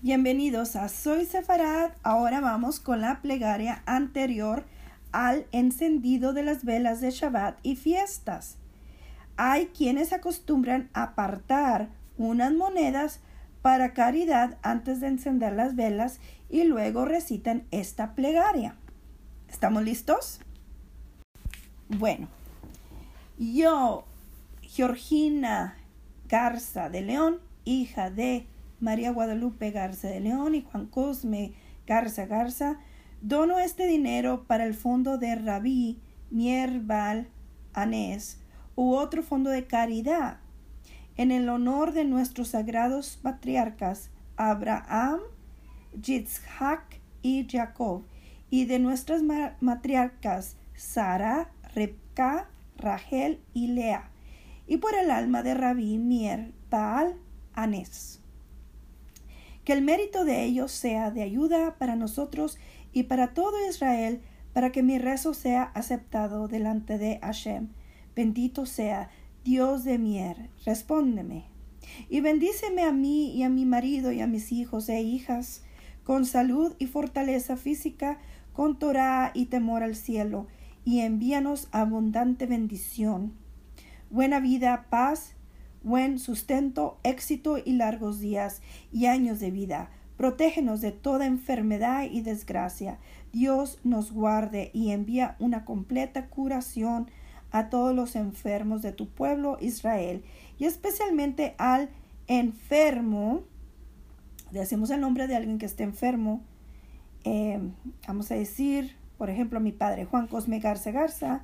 Bienvenidos a Soy Sefarad. Ahora vamos con la plegaria anterior al encendido de las velas de Shabbat y fiestas. Hay quienes acostumbran apartar unas monedas para caridad antes de encender las velas y luego recitan esta plegaria. ¿Estamos listos? Bueno, yo, Georgina Garza de León, hija de María Guadalupe Garza de León y Juan Cosme Garza Garza, dono este dinero para el fondo de Rabí Mierbal Anés u otro fondo de caridad en el honor de nuestros sagrados patriarcas Abraham, Yitzhak y Jacob y de nuestras matriarcas Sara, Rebka, Rachel y Lea y por el alma de Rabí Mier Baal Anés que el mérito de ellos sea de ayuda para nosotros y para todo Israel, para que mi rezo sea aceptado delante de Hashem. Bendito sea Dios de mier, respóndeme. Y bendíceme a mí y a mi marido y a mis hijos e hijas, con salud y fortaleza física, con Torah y temor al cielo, y envíanos abundante bendición. Buena vida, paz buen sustento, éxito y largos días y años de vida. Protégenos de toda enfermedad y desgracia. Dios nos guarde y envía una completa curación a todos los enfermos de tu pueblo Israel y especialmente al enfermo. Decimos el nombre de alguien que esté enfermo. Eh, vamos a decir, por ejemplo, mi padre Juan Cosme Garza Garza,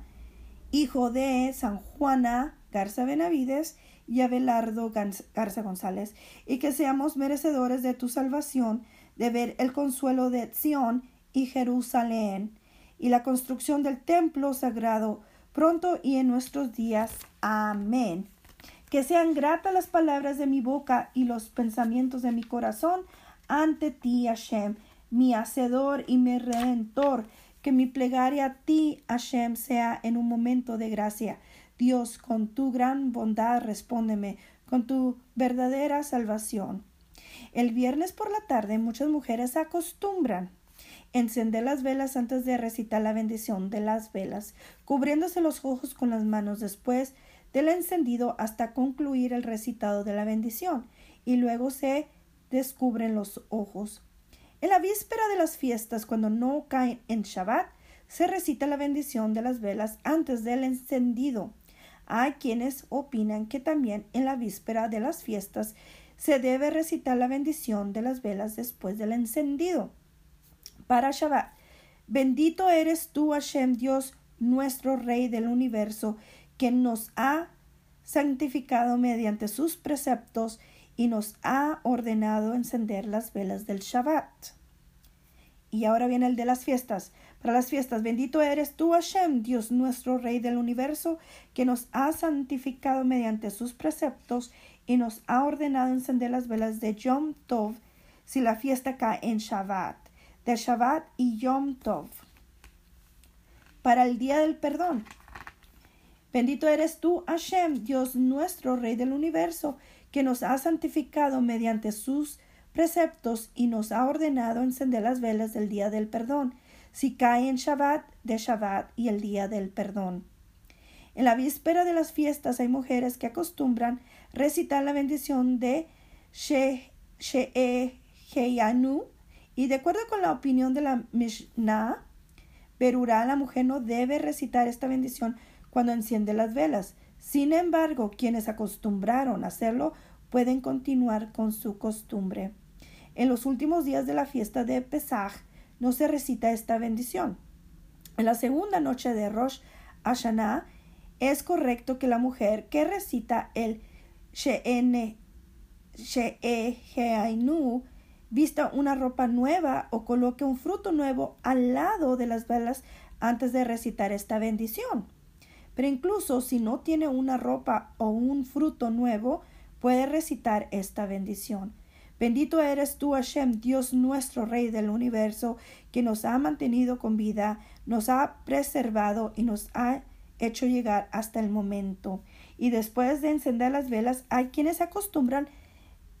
hijo de San Juana Garza Benavides y Abelardo Garza González, y que seamos merecedores de tu salvación, de ver el consuelo de Sión y Jerusalén, y la construcción del templo sagrado, pronto y en nuestros días. Amén. Que sean gratas las palabras de mi boca y los pensamientos de mi corazón ante ti, Hashem, mi hacedor y mi redentor. Que mi plegaria a ti, Hashem, sea en un momento de gracia Dios, con tu gran bondad respóndeme, con tu verdadera salvación. El viernes por la tarde muchas mujeres acostumbran encender las velas antes de recitar la bendición de las velas, cubriéndose los ojos con las manos después del encendido hasta concluir el recitado de la bendición, y luego se descubren los ojos. En la víspera de las fiestas, cuando no caen en Shabbat, se recita la bendición de las velas antes del encendido. Hay quienes opinan que también en la víspera de las fiestas se debe recitar la bendición de las velas después del encendido. Para Shabbat, bendito eres tú, Hashem, Dios, nuestro Rey del universo, que nos ha santificado mediante sus preceptos y nos ha ordenado encender las velas del Shabbat. Y ahora viene el de las fiestas. Para las fiestas, bendito eres tú, Hashem, Dios nuestro Rey del universo, que nos ha santificado mediante sus preceptos y nos ha ordenado encender las velas de Yom Tov si la fiesta cae en Shabbat, de Shabbat y Yom Tov. Para el día del perdón. Bendito eres tú, Hashem, Dios nuestro Rey del universo, que nos ha santificado mediante sus preceptos y nos ha ordenado encender las velas del día del perdón, si cae en Shabbat, de Shabbat y el día del perdón. En la víspera de las fiestas hay mujeres que acostumbran recitar la bendición de She'eheyanu y de acuerdo con la opinión de la Mishnah, Berurá, la mujer no debe recitar esta bendición cuando enciende las velas. Sin embargo, quienes acostumbraron a hacerlo pueden continuar con su costumbre. En los últimos días de la fiesta de Pesach no se recita esta bendición. En la segunda noche de Rosh Hashanah es correcto que la mujer que recita el She'ene She'eheinu vista una ropa nueva o coloque un fruto nuevo al lado de las velas antes de recitar esta bendición. Pero incluso si no tiene una ropa o un fruto nuevo, puede recitar esta bendición. Bendito eres tú, Hashem, Dios nuestro Rey del universo, que nos ha mantenido con vida, nos ha preservado y nos ha hecho llegar hasta el momento. Y después de encender las velas, hay quienes acostumbran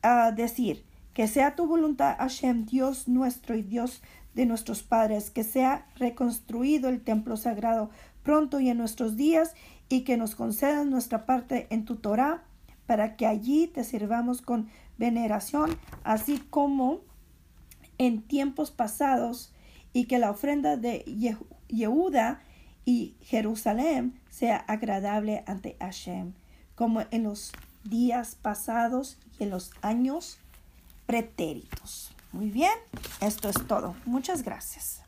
a decir, Que sea tu voluntad, Hashem, Dios nuestro y Dios de nuestros padres, que sea reconstruido el templo sagrado pronto y en nuestros días, y que nos concedas nuestra parte en tu Torah, para que allí te sirvamos con veneración, así como en tiempos pasados, y que la ofrenda de Yehuda y Jerusalén sea agradable ante Hashem, como en los días pasados y en los años pretéritos. Muy bien, esto es todo. Muchas gracias.